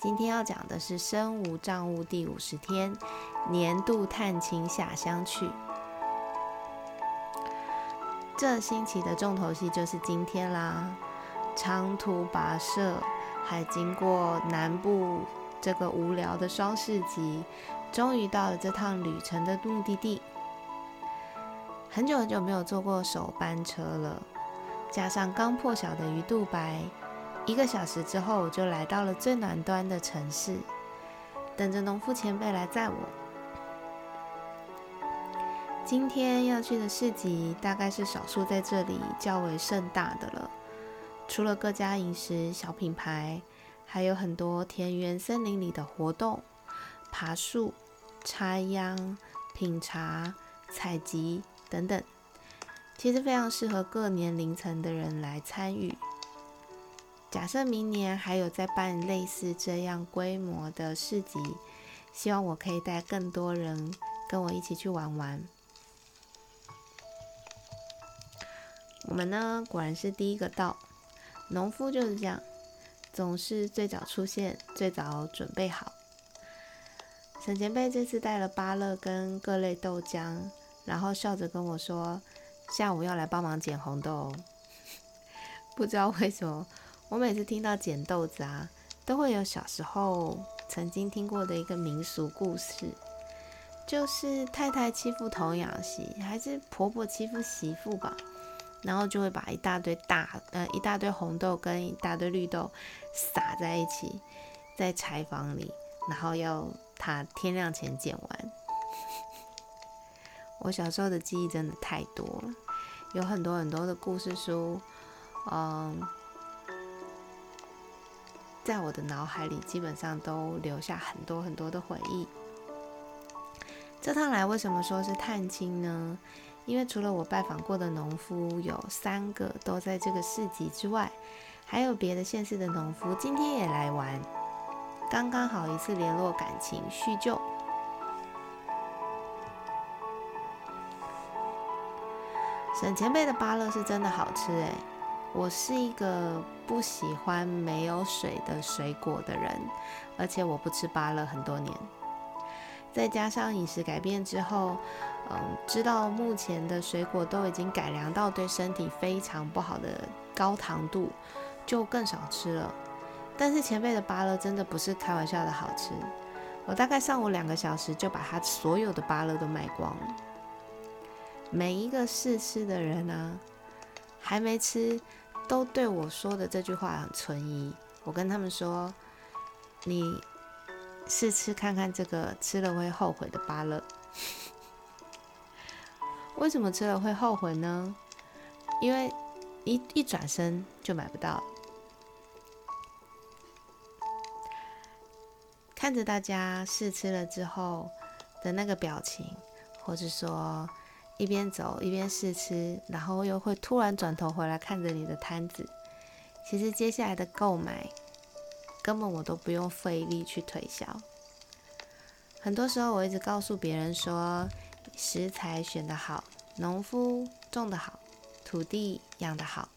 今天要讲的是身无障物第五十天年度探亲下乡去。这星期的重头戏就是今天啦，长途跋涉，还经过南部这个无聊的双市集，终于到了这趟旅程的目的地。很久很久没有坐过首班车了。加上刚破晓的鱼肚白，一个小时之后，我就来到了最南端的城市，等着农夫前辈来载我。今天要去的市集，大概是少数在这里较为盛大的了。除了各家饮食小品牌，还有很多田园森林里的活动，爬树、插秧、品茶、采集等等。其实非常适合各年龄层的人来参与。假设明年还有在办类似这样规模的市集，希望我可以带更多人跟我一起去玩玩。我们呢，果然是第一个到。农夫就是这样，总是最早出现，最早准备好。沈前辈这次带了芭乐跟各类豆浆，然后笑着跟我说。下午要来帮忙捡红豆，不知道为什么，我每次听到捡豆子啊，都会有小时候曾经听过的一个民俗故事，就是太太欺负童养媳，还是婆婆欺负媳妇吧，然后就会把一大堆大呃一大堆红豆跟一大堆绿豆撒在一起，在柴房里，然后要她天亮前捡完。我小时候的记忆真的太多了，有很多很多的故事书，嗯，在我的脑海里基本上都留下很多很多的回忆。这趟来为什么说是探亲呢？因为除了我拜访过的农夫有三个都在这个市集之外，还有别的县市的农夫今天也来玩，刚刚好一次联络感情叙旧。沈前辈的芭乐是真的好吃诶，我是一个不喜欢没有水的水果的人，而且我不吃芭乐很多年。再加上饮食改变之后，嗯，知道目前的水果都已经改良到对身体非常不好的高糖度，就更少吃了。但是前辈的芭乐真的不是开玩笑的好吃，我大概上午两个小时就把他所有的芭乐都卖光了。每一个试吃的人呢，还没吃，都对我说的这句话很存疑。我跟他们说：“你试吃看看这个吃了会后悔的芭乐。为什么吃了会后悔呢？因为一一转身就买不到。看着大家试吃了之后的那个表情，或者说……一边走一边试吃，然后又会突然转头回来看着你的摊子。其实接下来的购买，根本我都不用费力去推销。很多时候我一直告诉别人说，食材选得好，农夫种得好，土地养得好，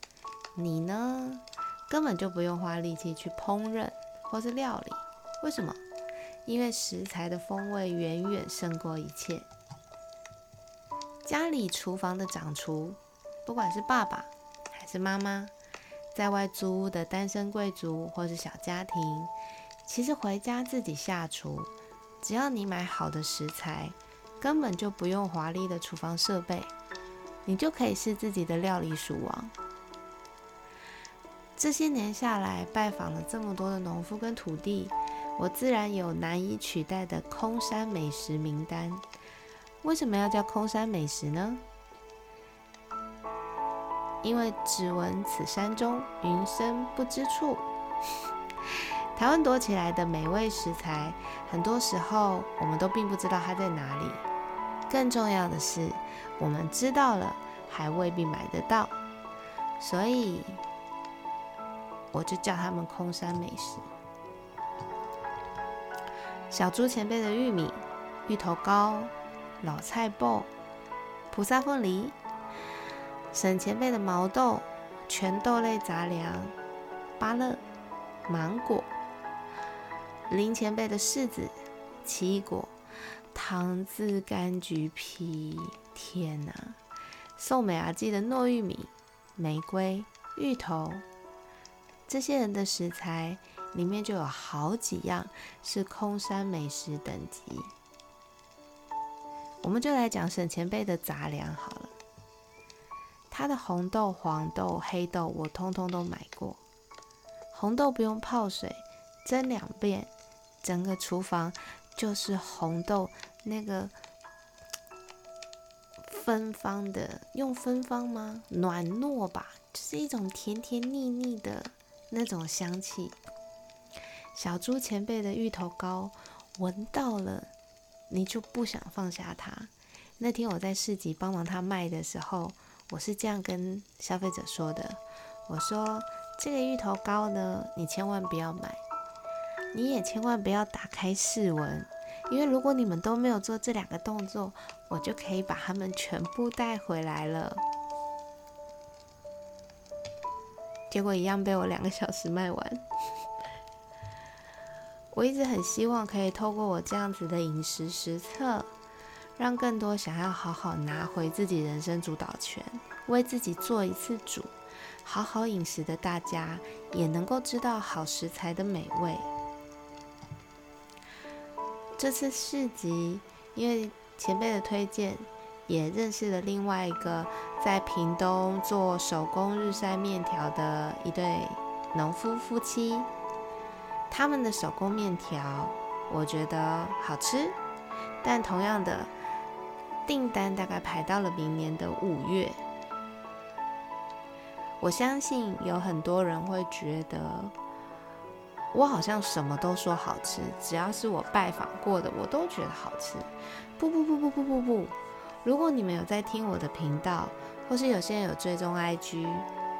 你呢，根本就不用花力气去烹饪或是料理。为什么？因为食材的风味远远胜过一切。家里厨房的掌厨，不管是爸爸还是妈妈，在外租屋的单身贵族或是小家庭，其实回家自己下厨，只要你买好的食材，根本就不用华丽的厨房设备，你就可以是自己的料理鼠王。这些年下来，拜访了这么多的农夫跟土地，我自然有难以取代的空山美食名单。为什么要叫空山美食呢？因为只闻此山中，云深不知处。台湾躲起来的美味食材，很多时候我们都并不知道它在哪里。更重要的是，我们知道了，还未必买得到。所以，我就叫他们空山美食。小猪前辈的玉米、芋头糕、老菜脯、菩萨凤梨；沈前辈的毛豆、全豆类杂粮、芭乐、芒果；林前辈的柿子、奇异果。糖渍柑橘皮，天哪！宋美阿记的糯玉米、玫瑰、芋头，这些人的食材里面就有好几样是空山美食等级。我们就来讲沈前辈的杂粮好了。他的红豆、黄豆、黑豆，我通通都买过。红豆不用泡水，蒸两遍，整个厨房。就是红豆那个芬芳的，用芬芳吗？暖糯吧，就是一种甜甜腻腻的那种香气。小猪前辈的芋头糕，闻到了你就不想放下它。那天我在市集帮忙他卖的时候，我是这样跟消费者说的：我说这个芋头糕呢，你千万不要买。你也千万不要打开试闻，因为如果你们都没有做这两个动作，我就可以把它们全部带回来了。结果一样被我两个小时卖完。我一直很希望可以透过我这样子的饮食实测，让更多想要好好拿回自己人生主导权，为自己做一次主，好好饮食的大家，也能够知道好食材的美味。这次市集，因为前辈的推荐，也认识了另外一个在屏东做手工日晒面条的一对农夫夫妻。他们的手工面条，我觉得好吃，但同样的订单大概排到了明年的五月。我相信有很多人会觉得。我好像什么都说好吃，只要是我拜访过的，我都觉得好吃。不不不不不不不，如果你们有在听我的频道，或是有些人有追踪 IG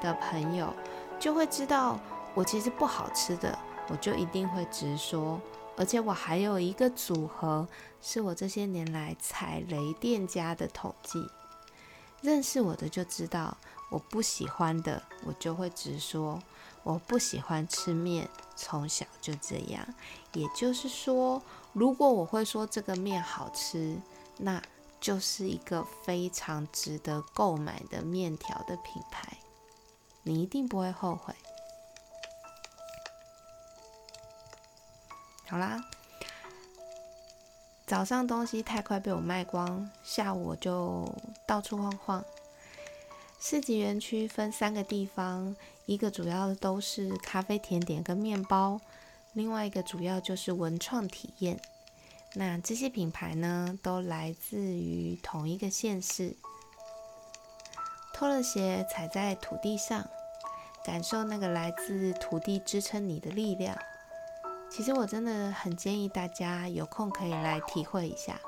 的朋友，就会知道我其实不好吃的，我就一定会直说。而且我还有一个组合，是我这些年来踩雷店家的统计。认识我的就知道，我不喜欢的，我就会直说。我不喜欢吃面，从小就这样。也就是说，如果我会说这个面好吃，那就是一个非常值得购买的面条的品牌，你一定不会后悔。好啦，早上东西太快被我卖光，下午我就到处晃晃。市集园区分三个地方。一个主要的都是咖啡、甜点跟面包，另外一个主要就是文创体验。那这些品牌呢，都来自于同一个县市。脱了鞋，踩在土地上，感受那个来自土地支撑你的力量。其实我真的很建议大家有空可以来体会一下。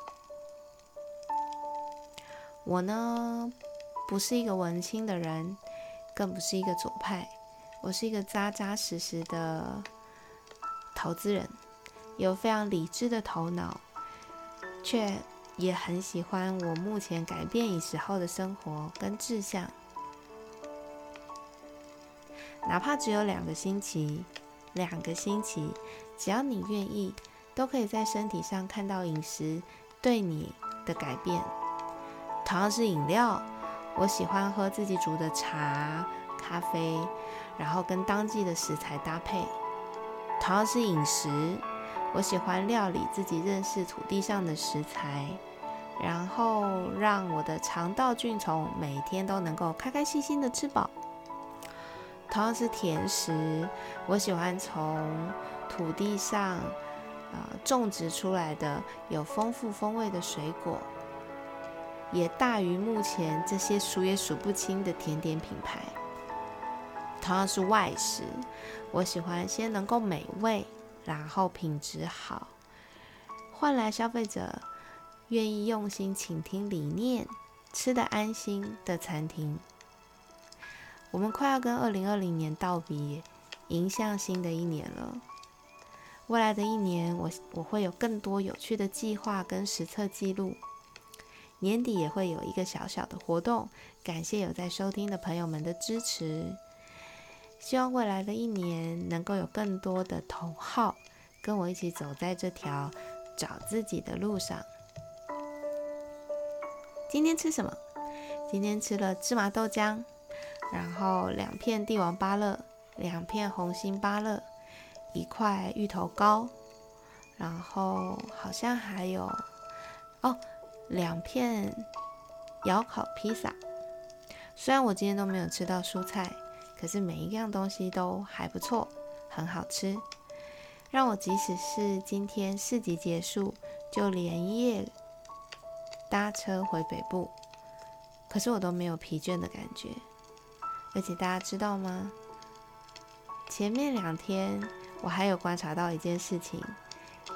我呢，不是一个文青的人。更不是一个左派，我是一个扎扎实实的投资人，有非常理智的头脑，却也很喜欢我目前改变饮食后的生活跟志向。哪怕只有两个星期，两个星期，只要你愿意，都可以在身体上看到饮食对你的改变。同样是饮料。我喜欢喝自己煮的茶、咖啡，然后跟当季的食材搭配。同样是饮食，我喜欢料理自己认识土地上的食材，然后让我的肠道菌虫每天都能够开开心心的吃饱。同样是甜食，我喜欢从土地上呃种植出来的有丰富风味的水果。也大于目前这些数也数不清的甜点品牌。同样是外食，我喜欢先能够美味然后品质好，换来消费者愿意用心倾听理念、吃得安心的餐厅。我们快要跟二零二零年道别，迎向新的一年了。未来的一年，我我会有更多有趣的计划跟实测记录。年底也会有一个小小的活动，感谢有在收听的朋友们的支持。希望未来的一年能够有更多的同好跟我一起走在这条找自己的路上。今天吃什么？今天吃了芝麻豆浆。然后两片帝王芭乐，两片红心芭乐，一块芋头糕，然后好像还有哦，两片窑烤披萨。虽然我今天都没有吃到蔬菜，可是每一样东西都还不错，很好吃，让我即使是今天市集结束就连夜搭车回北部，可是我都没有疲倦的感觉。而且大家知道吗？前面两天我还有观察到一件事情，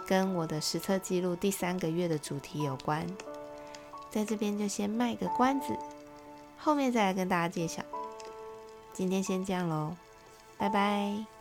跟我的实测记录第三个月的主题有关。在这边就先卖个关子，后面再来跟大家介绍。今天先这样喽，拜拜。